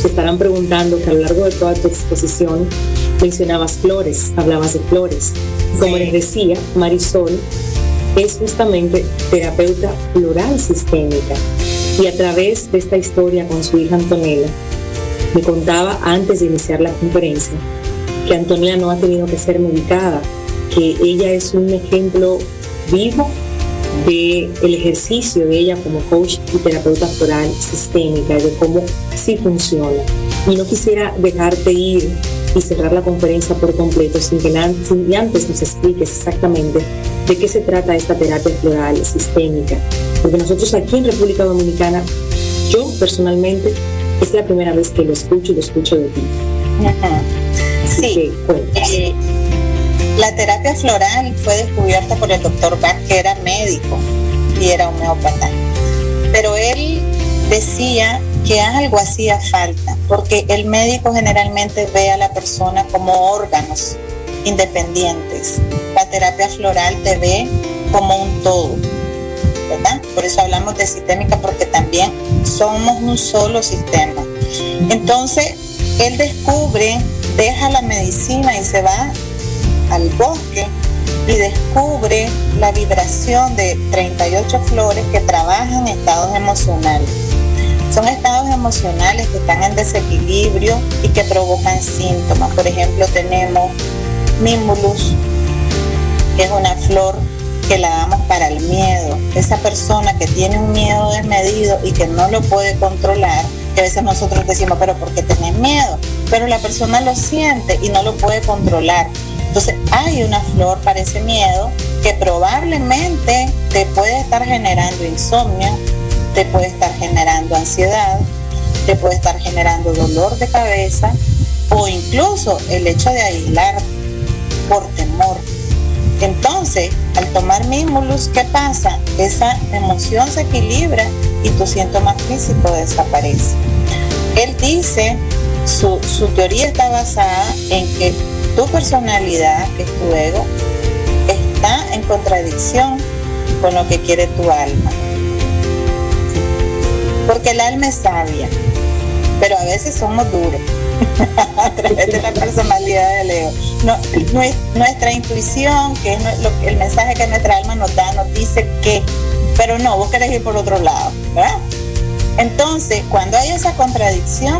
se estarán preguntando que a lo largo de toda tu exposición mencionabas flores, hablabas de flores. Como les decía, Marisol es justamente terapeuta floral sistémica y a través de esta historia con su hija Antonella, me contaba antes de iniciar la conferencia que Antonella no ha tenido que ser medicada que ella es un ejemplo vivo de el ejercicio de ella como coach y terapeuta floral sistémica, de cómo sí funciona. Y no quisiera dejarte ir y cerrar la conferencia por completo sin que antes nos expliques exactamente de qué se trata esta terapia floral sistémica. Porque nosotros aquí en República Dominicana, yo personalmente, es la primera vez que lo escucho y lo escucho de ti. sí. La terapia floral fue descubierta por el doctor Bach, que era médico y era homeópata. Pero él decía que algo hacía falta, porque el médico generalmente ve a la persona como órganos independientes. La terapia floral te ve como un todo, ¿verdad? Por eso hablamos de sistémica, porque también somos un solo sistema. Entonces, él descubre, deja la medicina y se va al bosque y descubre la vibración de 38 flores que trabajan estados emocionales. Son estados emocionales que están en desequilibrio y que provocan síntomas. Por ejemplo, tenemos Mimulus, que es una flor que la damos para el miedo. Esa persona que tiene un miedo desmedido y que no lo puede controlar, que a veces nosotros decimos, pero ¿por qué tenés miedo? Pero la persona lo siente y no lo puede controlar. Entonces hay una flor para ese miedo que probablemente te puede estar generando insomnio, te puede estar generando ansiedad, te puede estar generando dolor de cabeza o incluso el hecho de aislar por temor. Entonces, al tomar Mimulus, ¿qué pasa? Esa emoción se equilibra y tu síntoma físico desaparece. Él dice, su, su teoría está basada en que tu personalidad, que es tu ego, está en contradicción con lo que quiere tu alma. Porque el alma es sabia, pero a veces somos duros a través de la personalidad del ego. nuestra intuición, que es el mensaje que nuestra alma nos da, nos dice que, pero no, vos querés ir por otro lado, ¿verdad? Entonces, cuando hay esa contradicción,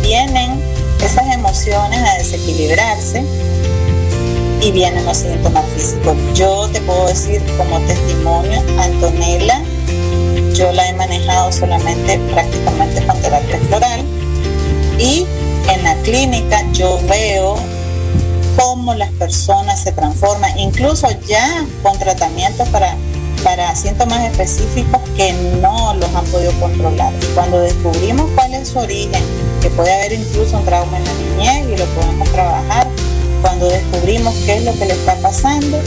vienen esas emociones a desequilibrarse y vienen los síntomas físicos. Yo te puedo decir como testimonio, Antonella, yo la he manejado solamente prácticamente con terapia floral y en la clínica yo veo cómo las personas se transforman, incluso ya con tratamientos para, para síntomas específicos que no los han podido controlar. Cuando descubrimos cuál es su origen, que puede haber incluso un trauma en la niñez y lo podemos trabajar, cuando descubrimos qué es lo que le está pasando,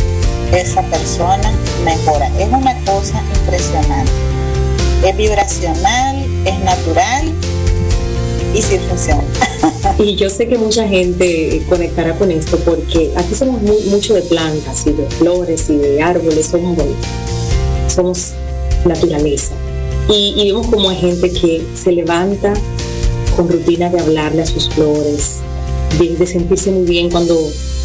esa persona mejora. Es una cosa impresionante. Es vibracional, es natural y sí funciona. Y yo sé que mucha gente conectará con esto porque aquí somos mucho de plantas y de flores y de árboles, somos somos naturaleza. Y, y vemos como hay gente que se levanta con rutina de hablarle a sus flores, de, sentirse muy bien cuando,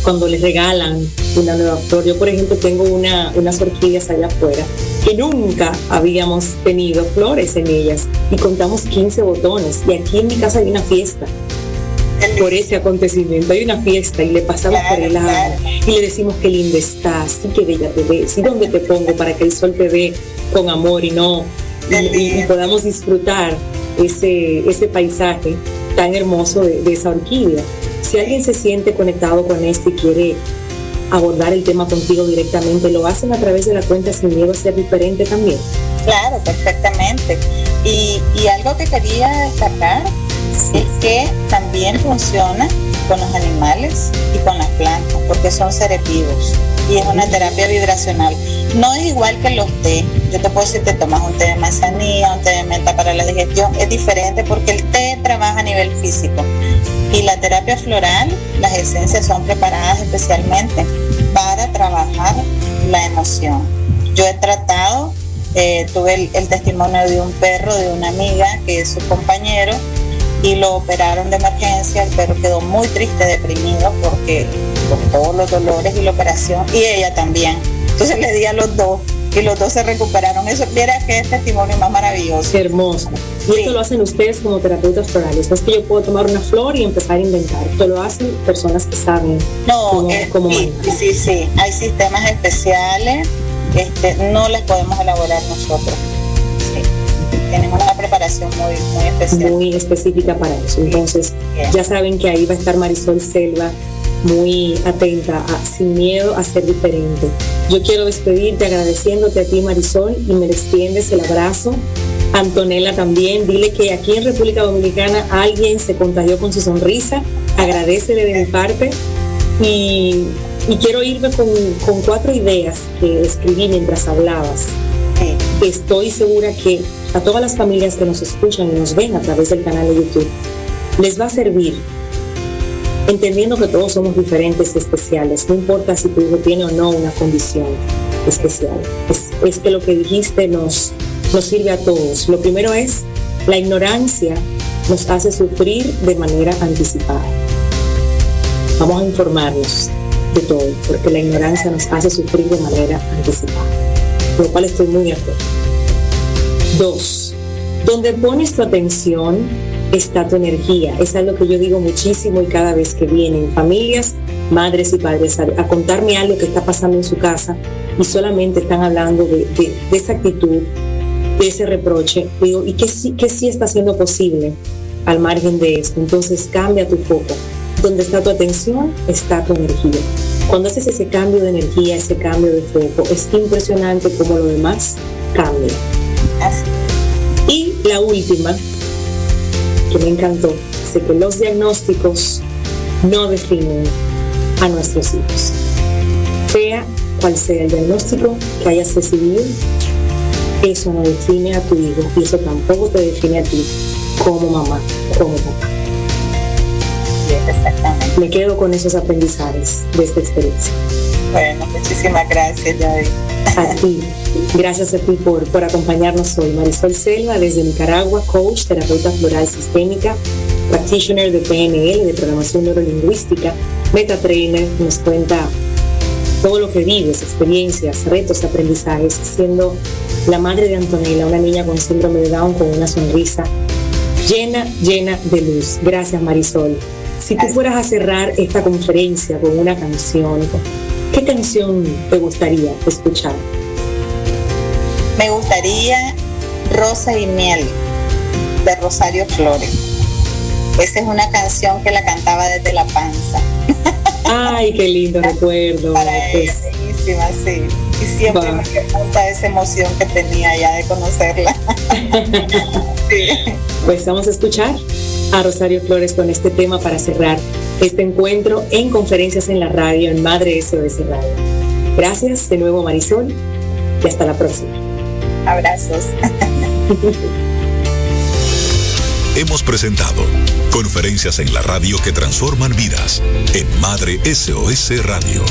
cuando les regalan una nueva flor. Yo, por ejemplo, tengo una, unas orquídeas allá afuera que nunca habíamos tenido flores en ellas y contamos 15 botones y aquí en mi casa hay una fiesta por ese acontecimiento. Hay una fiesta y le pasamos por el lado y le decimos qué linda estás, y qué bella te ves, y dónde te pongo para que el sol te dé con amor y no y, podamos disfrutar ese, ese paisaje tan hermoso de, de, esa orquídea. Si alguien se siente conectado con esto y quiere abordar el tema contigo directamente, lo hacen a través de la cuenta sin miedo a ser diferente también. Claro, perfectamente. Y, y algo que quería destacar es que también funciona con los animales y con las plantas, porque son seres vivos y es una terapia vibracional. No es igual que los té. Yo te puedo decir, te tomas un té de manzanilla, un té de menta para la digestión. Es diferente porque el té trabaja a nivel físico. Y la terapia floral, las esencias son preparadas especialmente para trabajar la emoción. Yo he tratado, eh, tuve el, el testimonio de un perro, de una amiga que es su compañero, y lo operaron de emergencia. El perro quedó muy triste, deprimido, porque con todos los dolores y la operación, y ella también. Entonces le di a los dos y los dos se recuperaron. Eso, viera qué testimonio más maravilloso. Hermoso. Y esto lo hacen ustedes como terapeutas florales. No es que yo puedo tomar una flor y empezar a inventar. Esto lo hacen personas que saben no, cómo, eh, sí, sí, sí, Hay sistemas especiales. Este, no les podemos elaborar nosotros tenemos una preparación muy, muy especial. Muy específica para eso. Entonces, ya saben que ahí va a estar Marisol Selva muy atenta, a, sin miedo a ser diferente. Yo quiero despedirte agradeciéndote a ti, Marisol, y me extiendes el abrazo. Antonella también, dile que aquí en República Dominicana alguien se contagió con su sonrisa, agradecele de mi parte y, y quiero irme con, con, cuatro ideas que escribí mientras hablabas. Estoy segura que a todas las familias que nos escuchan y nos ven a través del canal de YouTube, les va a servir entendiendo que todos somos diferentes y especiales, no importa si tu hijo tiene o no una condición especial. Es, que lo que dijiste nos, nos sirve a todos. Lo primero es, la ignorancia nos hace sufrir de manera anticipada. Vamos a informarnos de todo, porque la ignorancia nos hace sufrir de manera anticipada, lo cual estoy muy acuerdo. Dos, donde pones tu atención está tu energía. Es algo que yo digo muchísimo y cada vez que vienen familias, madres y padres a, contarme algo que está pasando en su casa y solamente están hablando de, esa actitud, de ese reproche, ¿y qué, qué sí está siendo posible al margen de esto? Entonces cambia tu foco. Donde está tu atención, está tu energía. Cuando haces ese cambio de energía, ese cambio de foco, es impresionante cómo lo demás cambia. Y la última, que me encantó, es que los diagnósticos no definen a nuestros hijos. Sea cual sea el diagnóstico que hayas recibido, eso no define a tu hijo y eso tampoco te define a ti como mamá, como papá. exactamente. Me quedo con esos aprendizajes de esta experiencia. Bueno, muchísimas gracias, David. A ti. Gracias a ti por, por acompañarnos hoy. Marisol Selva, desde Nicaragua, coach, terapeuta floral sistémica, practitioner de PNL, de programación neurolingüística, meta trainer, nos cuenta todo lo que vives, experiencias, retos, aprendizajes, siendo la madre de Antonella, una niña con síndrome de Down con una sonrisa llena, llena de luz. Gracias Marisol. Si tú fueras a cerrar esta conferencia con una canción, ¿qué canción te gustaría escuchar? Me gustaría Rosa y Miel de Rosario Flores. Esa es una canción que la cantaba desde la panza. Ay, qué lindo recuerdo. Para ella, bellísima, sí. Y siempre me gusta esa emoción que tenía ya de conocerla. sí. Pues vamos a escuchar a Rosario Flores con este tema para cerrar este encuentro en conferencias en la radio en Madre SOS Radio. Gracias de nuevo Marisol y hasta la próxima. Abrazos. Hemos presentado conferencias en la radio que transforman vidas en Madre SOS Radio.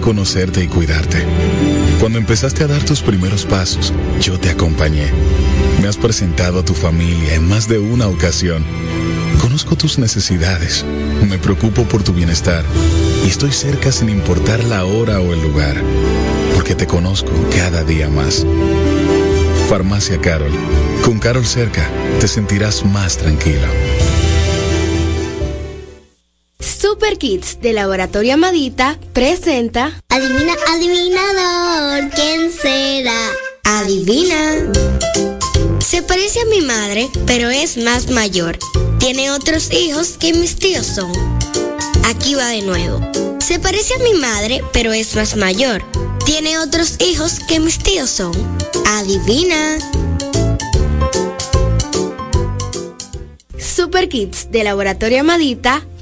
Conocerte y cuidarte. Cuando empezaste a dar tus primeros pasos, yo te acompañé. Me has presentado a tu familia en más de una ocasión. Conozco tus necesidades, me preocupo por tu bienestar y estoy cerca sin importar la hora o el lugar, porque te conozco cada día más. Farmacia Carol. Con Carol cerca, te sentirás más tranquilo. Super Kids de Laboratorio Amadita presenta Adivina, adivinador, ¿quién será? Adivina. Se parece a mi madre, pero es más mayor. Tiene otros hijos que mis tíos son. Aquí va de nuevo. Se parece a mi madre, pero es más mayor. Tiene otros hijos que mis tíos son. Adivina. Super Kids de Laboratorio Amadita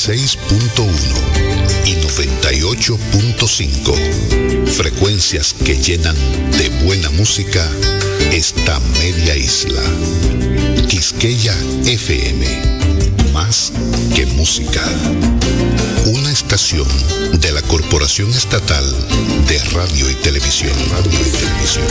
96.1 y 98.5. Frecuencias que llenan de buena música esta media isla. Quisqueya FM. Más que música. Una estación de la Corporación Estatal de Radio y Televisión. Radio y Televisión.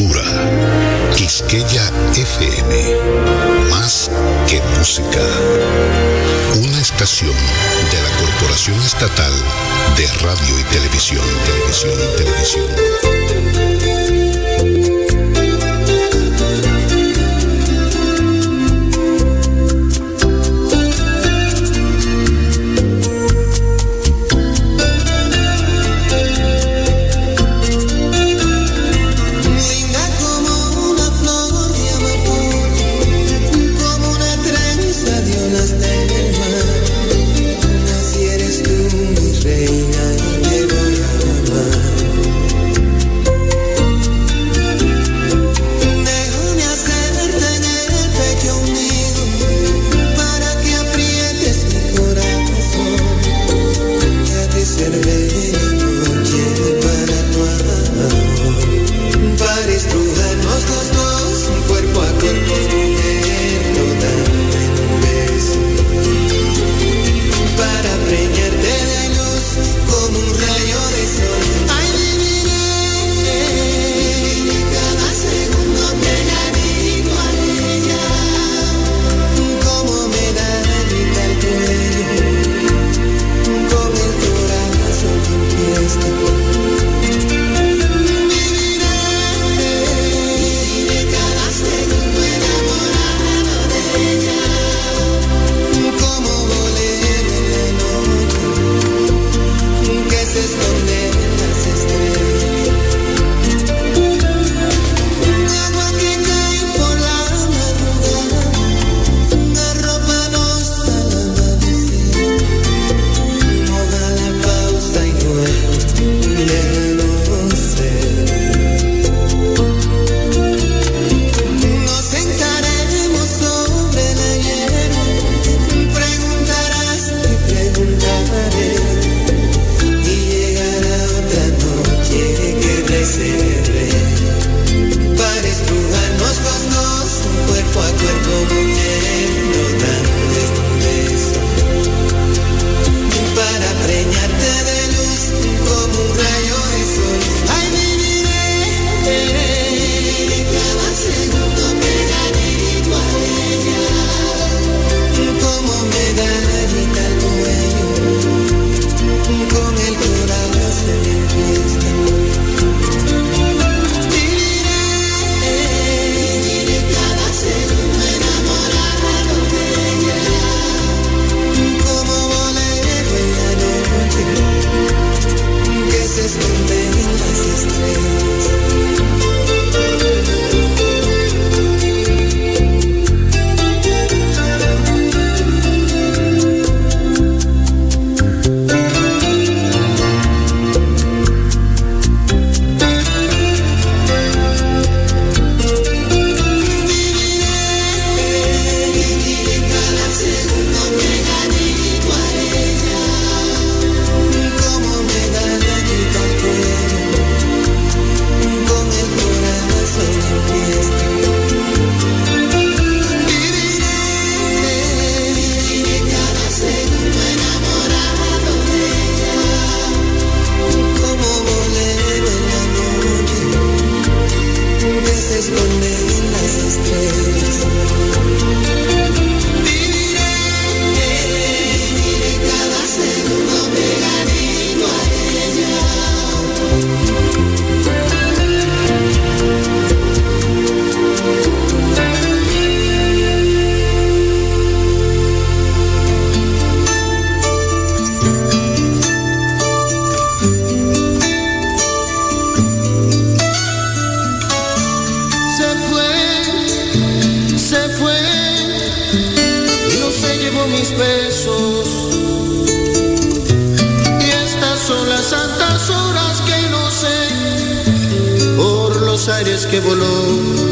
Cultura. Quisqueya FM. Más que música. Una estación de la Corporación Estatal de Radio y Televisión. Televisión, televisión. Que voló.